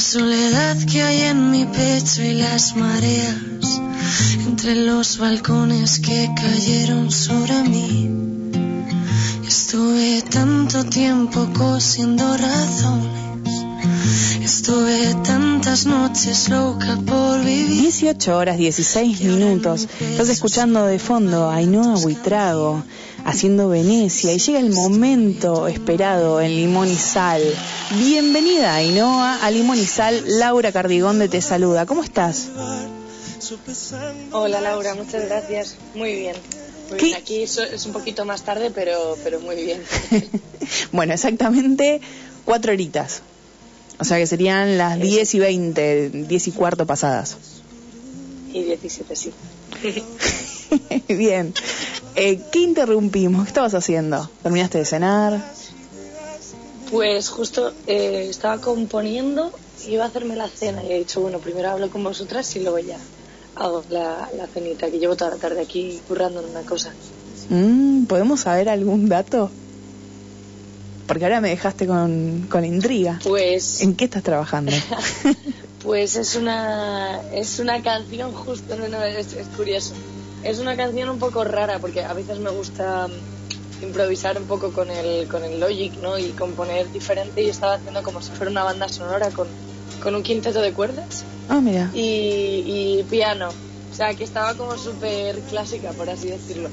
la soledad que hay en mi pecho y las mareas, entre los balcones que cayeron sobre mí. Estuve tanto tiempo cosiendo razones, estuve tantas noches loca por vivir. 18 horas 16 minutos. Estás escuchando de fondo a Ainhoa Buitrago haciendo Venecia y llega el momento esperado en Limón y Sal. Bienvenida Ainhoa a Limón y Sal. Laura Cardigón de te saluda. ¿Cómo estás? Hola Laura, muchas gracias. Muy bien. Muy bien. Aquí es un poquito más tarde, pero, pero muy bien. bueno, exactamente cuatro horitas. O sea que serían las 10 y 20, 10 y cuarto pasadas. Y 17, sí. Bien. Eh, ¿Qué interrumpimos? ¿Qué estabas haciendo? ¿Terminaste de cenar? Pues justo eh, estaba componiendo, iba a hacerme la cena y he dicho, bueno, primero hablo con vosotras y luego ya hago la, la cenita, que llevo toda la tarde aquí currando en una cosa. Mm, ¿Podemos saber algún dato? Porque ahora me dejaste con, con intriga. Pues, ¿En qué estás trabajando? pues es una es una canción justo, no, no, es, es curioso. Es una canción un poco rara porque a veces me gusta mm, improvisar un poco con el, con el Logic, ¿no? Y componer diferente y estaba haciendo como si fuera una banda sonora con, con un quinteto de cuerdas ah, mira. y, y piano. O sea, que estaba como súper clásica, por así decirlo.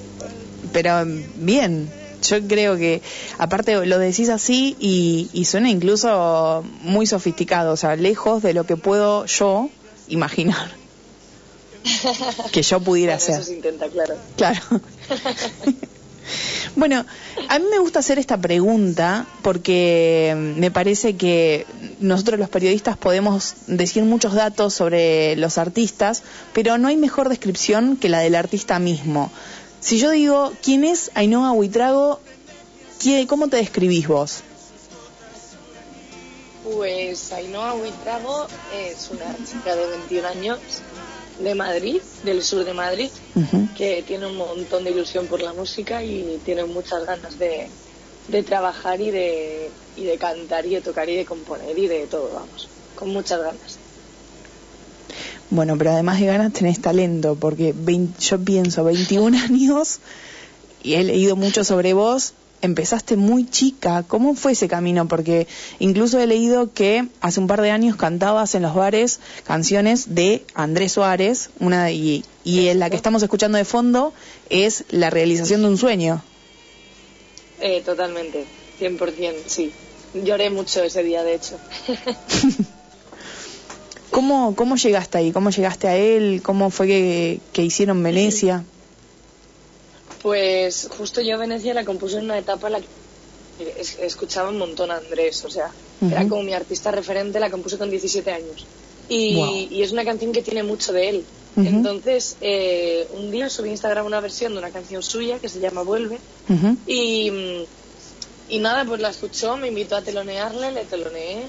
Pero mm, bien. Yo creo que, aparte, lo decís así y, y suena incluso muy sofisticado, o sea, lejos de lo que puedo yo imaginar que yo pudiera Bueno, hacer. Eso se intenta, claro. Claro. bueno, a mí me gusta hacer esta pregunta porque me parece que nosotros los periodistas podemos decir muchos datos sobre los artistas, pero no hay mejor descripción que la del artista mismo. Si yo digo, ¿quién es Ainhoa Buitrago? ¿Qué- ¿Cómo te describís vos? Pues Ainhoa Buitrago es una chica de 21 años de Madrid, del sur de Madrid, que tiene un montón de ilusión por la música y tiene muchas ganas de, de trabajar y de, y de cantar y de tocar y de componer y de todo, vamos, con muchas ganas. Bueno, pero además de ganas tenés talento, porque yo pienso 21 años y he leído mucho sobre vos. Empezaste muy chica. ¿Cómo fue ese camino? Porque incluso he leído que hace un par de años cantabas en los bares canciones de Andrés Suárez, una y, y en la que estamos escuchando de fondo es la realización de un sueño. Eh, totalmente, 100%, sí. Lloré mucho ese día, de hecho. ¿Cómo, cómo llegaste ahí? ¿Cómo llegaste a él? ¿Cómo fue que, que hicieron Venecia? Pues justo yo Venecia la compuse en una etapa en la que es- escuchaba un montón a Andrés, o sea, era como mi artista referente, la compuse con 17 años. Y, Wow. y es una canción que tiene mucho de él. Entonces, eh, un día subí a Instagram una versión de una canción suya que se llama Vuelve. Y, y nada, pues la escuchó, me invitó a telonearle, le teloneé.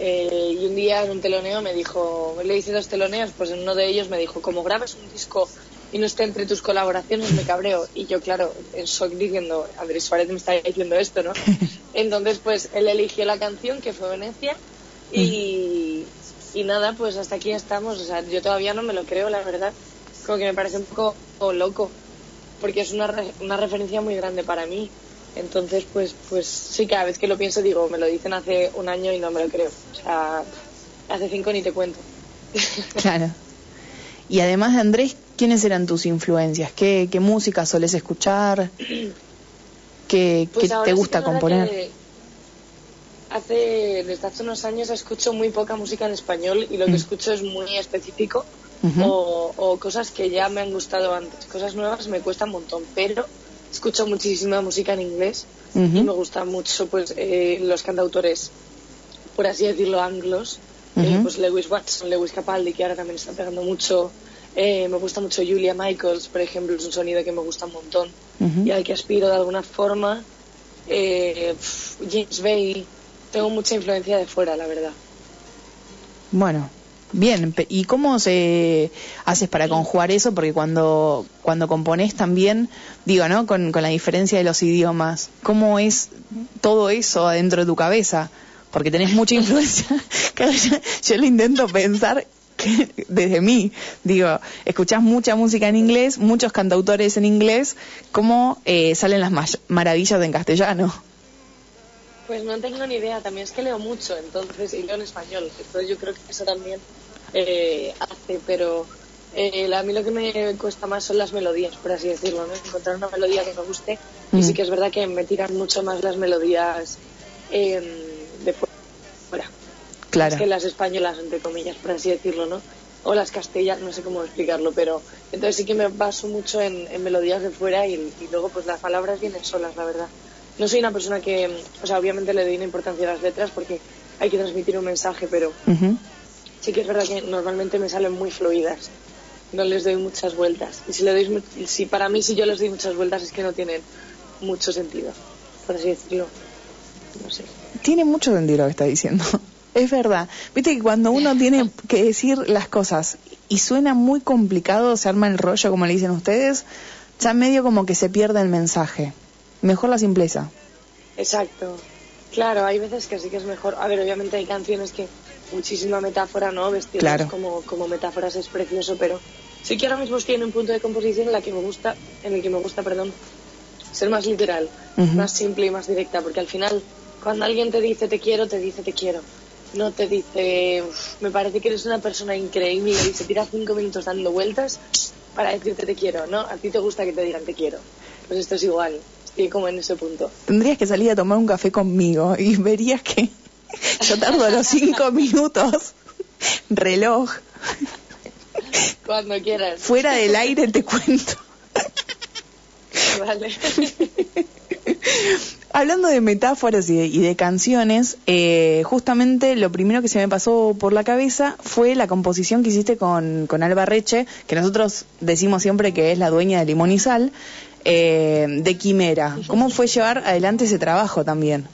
Eh, y un día en un teloneo me dijo, le hice dos teloneos, pues en uno de ellos me dijo, como grabes un disco y no esté entre tus colaboraciones, me cabreo. Y yo, claro, en shock diciendo, Andrés Suárez me está diciendo esto, ¿no? Entonces, pues él eligió la canción, que fue Venecia, y, y nada, pues hasta aquí estamos. O sea, yo todavía no me lo creo, la verdad. Como que me parece un poco loco, porque es una, re- una referencia muy grande para mí. Entonces, pues, pues sí, cada vez que lo pienso digo, me lo dicen hace un año y no me lo creo. O sea, hace cinco ni te cuento. Claro. Y además de Andrés, ¿quiénes eran tus influencias? ¿Qué, qué música solés escuchar? ¿Qué, Pues qué te sí gusta que componer? Hace, desde hace unos años escucho muy poca música en español y lo que Mm. escucho es muy específico o, o cosas que ya me han gustado antes. Cosas nuevas me cuesta un montón, pero escucho muchísima música en inglés y me gustan mucho pues eh, los cantautores, por así decirlo, anglos. eh, pues Lewis Watson, Lewis Capaldi, que ahora también está pegando mucho. Eh, me gusta mucho Julia Michaels, por ejemplo, es un sonido que me gusta un montón y al que aspiro de alguna forma. Eh, pf, James Bay, tengo mucha influencia de fuera, la verdad. Bueno, Bien, ¿y cómo se haces para conjugar eso? Porque cuando, cuando componés también, digo, ¿no? Con, la diferencia de los idiomas, ¿cómo es todo eso adentro de tu cabeza? Porque tenés mucha influencia. Yo, lo intento pensar que desde mí, digo, escuchás mucha música en inglés, muchos cantautores en inglés, ¿cómo eh, salen las ma- maravillas en castellano? Pues no tengo ni idea, también es que leo mucho, entonces, y leo en español, entonces yo creo que eso también eh, hace, pero eh, a mí lo que me cuesta más son las melodías, por así decirlo, ¿no? encontrar una melodía que me guste, Mm. y sí que es verdad que me tiran mucho más las melodías eh, de fuera, Claro. más que las españolas, entre comillas, por así decirlo, ¿no? O las castellanas, no sé cómo explicarlo, pero entonces sí que me baso mucho en, en melodías de fuera y, y luego pues las palabras vienen solas, la verdad. No soy una persona que, o sea, obviamente le doy una importancia a las letras porque hay que transmitir un mensaje, pero Ujú. Sí que es verdad que normalmente me salen muy fluidas. No les doy muchas vueltas. Y si, le doy, si para mí si yo les doy muchas vueltas es que no tienen mucho sentido, por así decirlo. No sé. Tiene mucho sentido lo que está diciendo. Es verdad. Viste que cuando uno tiene que decir las cosas y suena muy complicado, se arma el rollo, como le dicen ustedes, ya medio como que se pierde el mensaje. Mejor la simpleza. Exacto. Claro, hay veces que sí que es mejor. A ver, obviamente hay canciones que muchísima metáfora, ¿no? Vestirlas Claro. como, como metáforas es precioso, pero sí que ahora mismo estoy en un punto de composición en la que me gusta, en el que me gusta, perdón, ser más literal, más simple y más directa, porque al final cuando alguien te dice te quiero, te dice te quiero. No te dice, "Uf, me parece que eres una persona increíble y se tira cinco minutos dando vueltas para decirte te quiero, ¿no? A ti te gusta que te digan te quiero. Pues esto es igual, estoy como en ese punto. Tendrías que salir a tomar un café conmigo y verías que yo tardo los cinco minutos. Reloj. Cuando quieras. Fuera del aire te cuento. Vale. Hablando de metáforas y de, y de canciones, eh, justamente lo primero que se me pasó por la cabeza fue la composición que hiciste con, con Alba Reche, que nosotros decimos siempre que es la dueña de Limón y Sal, eh, de Quimera. ¿Cómo fue llevar adelante ese trabajo también?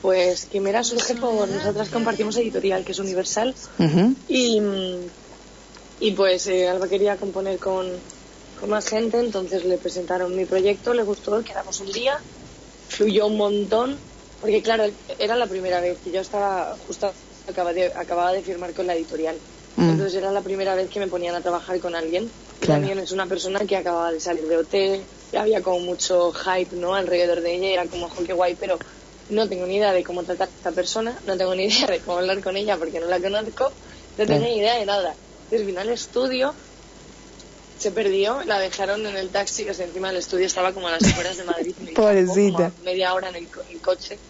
Pues Quimera surge por nosotras compartimos editorial, que es Universal, y, y pues eh, Alba quería componer con, con más gente, entonces le presentaron mi proyecto, le gustó, quedamos un día, fluyó un montón, porque claro, era la primera vez que yo estaba justo de, acababa de firmar con la editorial. Mm. Entonces era la primera vez que me ponían a trabajar con alguien. Claro. También es una persona que acababa de salir de OT, había como mucho hype ¿no? alrededor de ella, era como, "Jo, qué guay, pero no tengo ni idea de cómo tratar a esta persona, no tengo ni idea de cómo hablar con ella porque no la conozco, no tengo ni idea de nada. Entonces vino al estudio, se perdió, la dejaron en el taxi, que encima del estudio estaba como a las afueras de Madrid. me dijo, Pobrecita. como a media hora en el, co- el coche.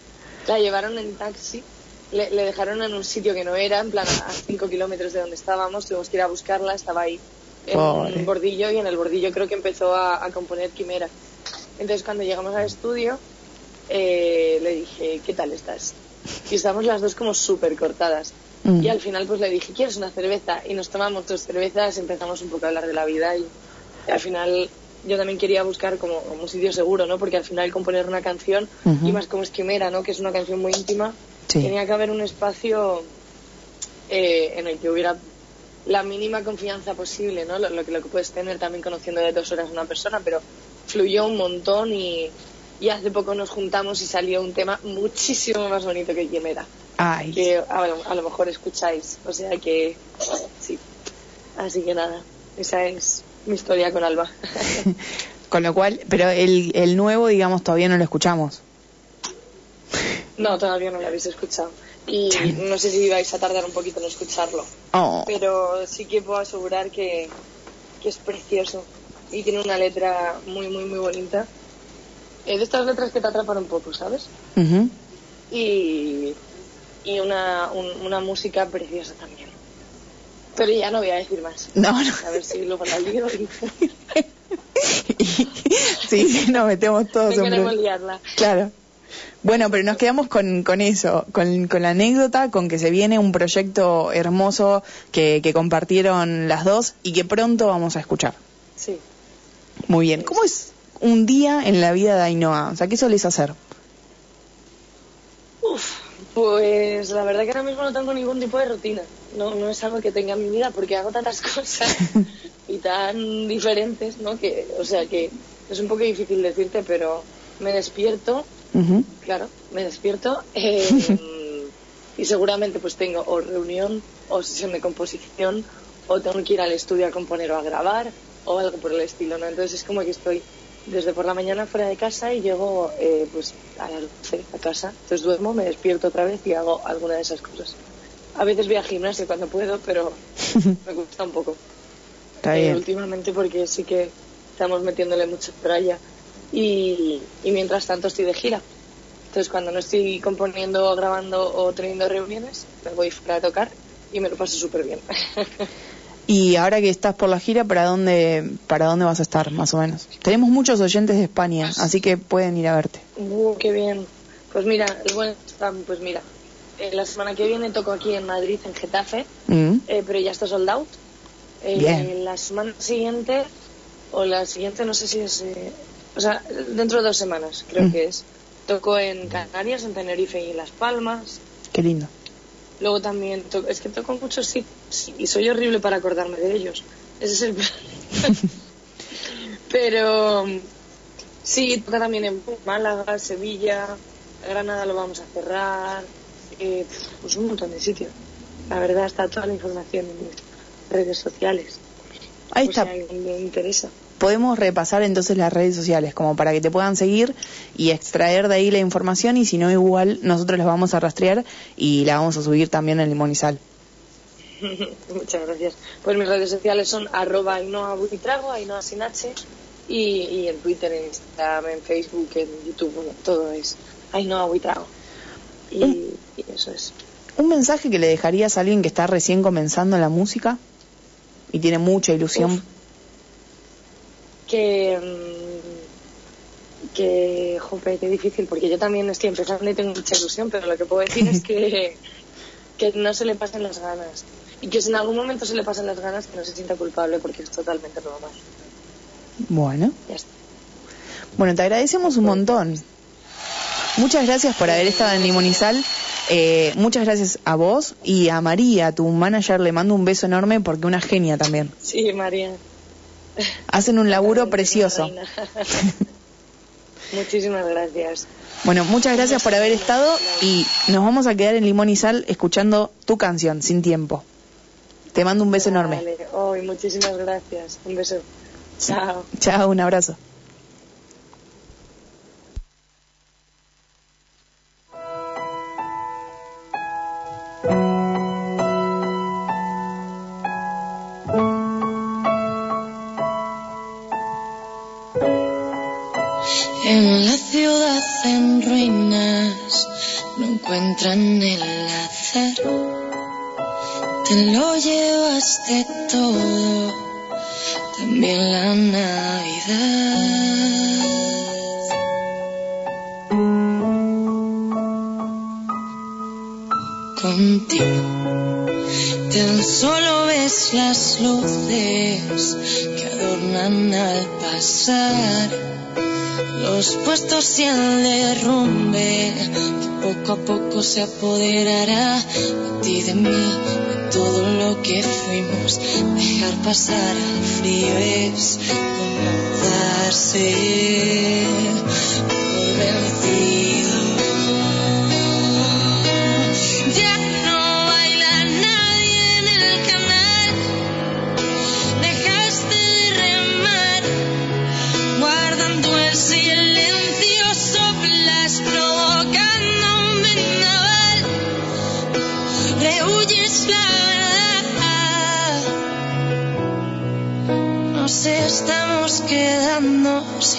La llevaron en taxi, le, le dejaron en un sitio que no era, en plan a 5 kilómetros de donde estábamos, tuvimos que ir a buscarla, estaba ahí en Pobre. un bordillo y en el bordillo creo que empezó a, a componer Quimera. Entonces cuando llegamos al estudio eh, le dije, ¿qué tal estás? Y estábamos las dos como súper cortadas. Mm. Y al final pues le dije, ¿quieres una cerveza? Y nos tomamos dos cervezas, empezamos un poco a hablar de la vida y, y al final yo también quería buscar como, como un sitio seguro, ¿no? Porque al final componer una canción, Ujú. y más como es Quimera, ¿no? Que es una canción muy íntima, Sí. tenía que haber un espacio eh, en el que hubiera la mínima confianza posible, ¿no? Lo, lo que, lo que puedes tener también conociendo de dos horas a una persona, pero fluyó un montón y, y hace poco nos juntamos y salió un tema muchísimo más bonito que Quimera, Ay, que a, lo- a lo mejor escucháis, o sea que sí. Así que nada, esa es mi historia con Alba. con lo cual, pero el, el nuevo, digamos, todavía no lo escuchamos. no, todavía no lo habéis escuchado. Y no sé si vais a tardar un poquito en escucharlo. Oh, pero sí que puedo asegurar que, que es precioso y tiene una letra muy, muy, muy bonita. Eh, de estas letras que te atrapan un poco, ¿sabes? ujú. Y, y una, un- una música preciosa también. Pero ya no voy a decir más. No, no. A ver si luego la y sí, sí, nos metemos todos no en queremos liarla. Claro. Bueno, pero nos quedamos con, con eso, con, con la anécdota, con que se viene un proyecto hermoso que, que compartieron las dos y que pronto vamos a escuchar. Sí. Muy bien. ¿Cómo es un día en la vida de Ainhoa? O sea, ¿qué solés hacer? Uf, Pues la verdad que ahora mismo no tengo ningún tipo de rutina. No, no es algo que tenga en mi vida porque hago tantas cosas y tan diferentes, ¿no? Que, o sea que es un poco difícil decirte, pero me despierto, claro, me despierto eh, y seguramente pues tengo o reunión o sesión de composición o tengo que ir al estudio a componer o a grabar o algo por el estilo, ¿no? Entonces es como que estoy desde por la mañana fuera de casa y llego eh, pues a las 12 a casa. Entonces duermo, me despierto otra vez y hago alguna de esas cosas. A veces voy a gimnasio cuando puedo, pero me cuesta un poco. Está Eh, bien. últimamente porque sí que estamos metiéndole mucha tralla y, y mientras tanto estoy de gira. Entonces cuando no estoy componiendo, grabando o teniendo reuniones, me voy fuera a tocar y me lo paso súper bien. Y ahora que estás por la gira, ¿para dónde, ¿para dónde vas a estar, más o menos? Tenemos muchos oyentes de España, así que pueden ir a verte. Uh, qué bien. Pues mira, el buen pues mira, eh, la semana que viene toco aquí en Madrid, en Getafe, Mm. eh, pero ya está sold out. Eh, Bien. La semana siguiente, o la siguiente, no sé si es. eh, o sea, dentro de dos semanas, creo Mm. que es. Toco en Canarias, en Tenerife y en Las Palmas. Qué lindo. Luego también, es que toco en muchos sitios y soy horrible para acordarme de ellos. Ese es el problema. Pero sí, toca también en Málaga, Sevilla, Granada lo vamos a cerrar, eh, pues un montón de sitios. La verdad está toda la información en mis redes sociales. Ahí O está. sea, me interesa. Podemos repasar entonces las redes sociales como para que te puedan seguir y extraer de ahí la información y si no igual nosotros las vamos a rastrear y la vamos a subir también en Sal. Muchas gracias. Pues mis redes sociales son arroba Ainhoa Buitrago, Ainhoa sin H, y, y en Twitter, en Instagram, en Facebook, en YouTube, bueno, todo es Ainhoa Buitrago. Y, y eso es. ¿Un mensaje que le dejarías a alguien que está recién comenzando en la música y tiene mucha ilusión? Uf. Que, mm, que, jope, qué difícil, porque yo también estoy empezando y tengo mucha ilusión, pero lo que puedo decir es que, que no se le pasen las ganas. Y que si en algún momento se le pasan las ganas, que no se sienta culpable, porque es totalmente normal. Bueno, Ya está. bueno, te agradecemos un montón. Muchas gracias por haber estado en Sal. Eh, muchas gracias a vos y a María, tu manager, le mando un beso enorme porque una genia también. Sí, María. Hacen un laburo precioso. Muchísimas gracias. Bueno, muchas gracias por haber estado y nos vamos a quedar en Limón y Sal escuchando tu canción, Sin Tiempo. Te mando un beso enorme. Vale. Ay, muchísimas gracias. Un beso. Chao. Chao, un abrazo. It al pasar los puestos y el derrumbe que poco a poco se apoderará de ti, de mí, de todo lo que fuimos. Dejar pasar el frío es como darse por vencido.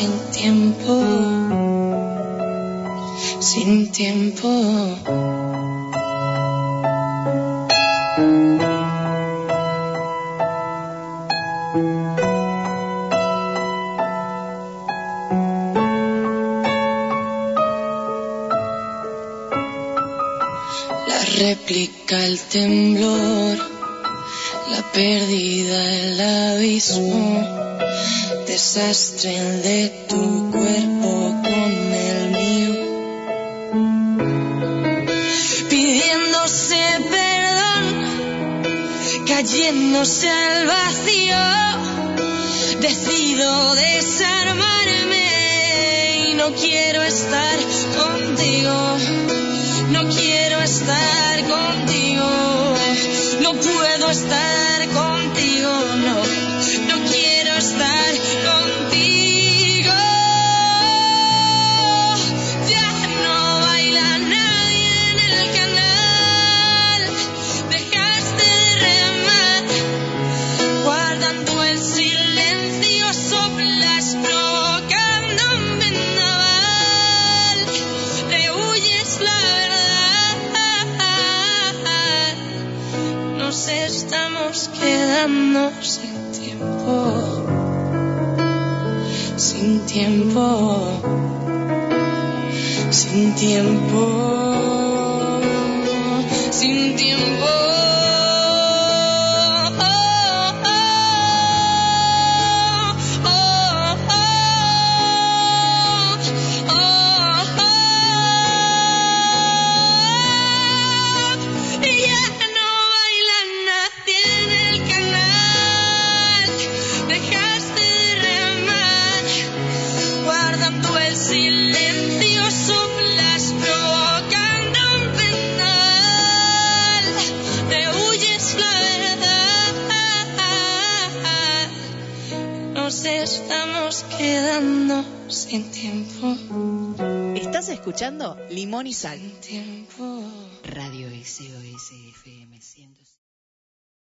Sin tiempo sin tiempo. La réplica, el temblor, la pérdida, el abismo, desastre el de tu cuerpo con el mío, pidiéndose perdón, cayéndose al vacío, decido desarmarme y no quiero estar contigo, no quiero estar contigo, no puedo estar contigo, no. Estamos quedando sin tiempo. Sin tiempo. Sin tiempo. Sin tiempo. Escuchando Limón y Sal. Tiempo. Radio SOS FM 100.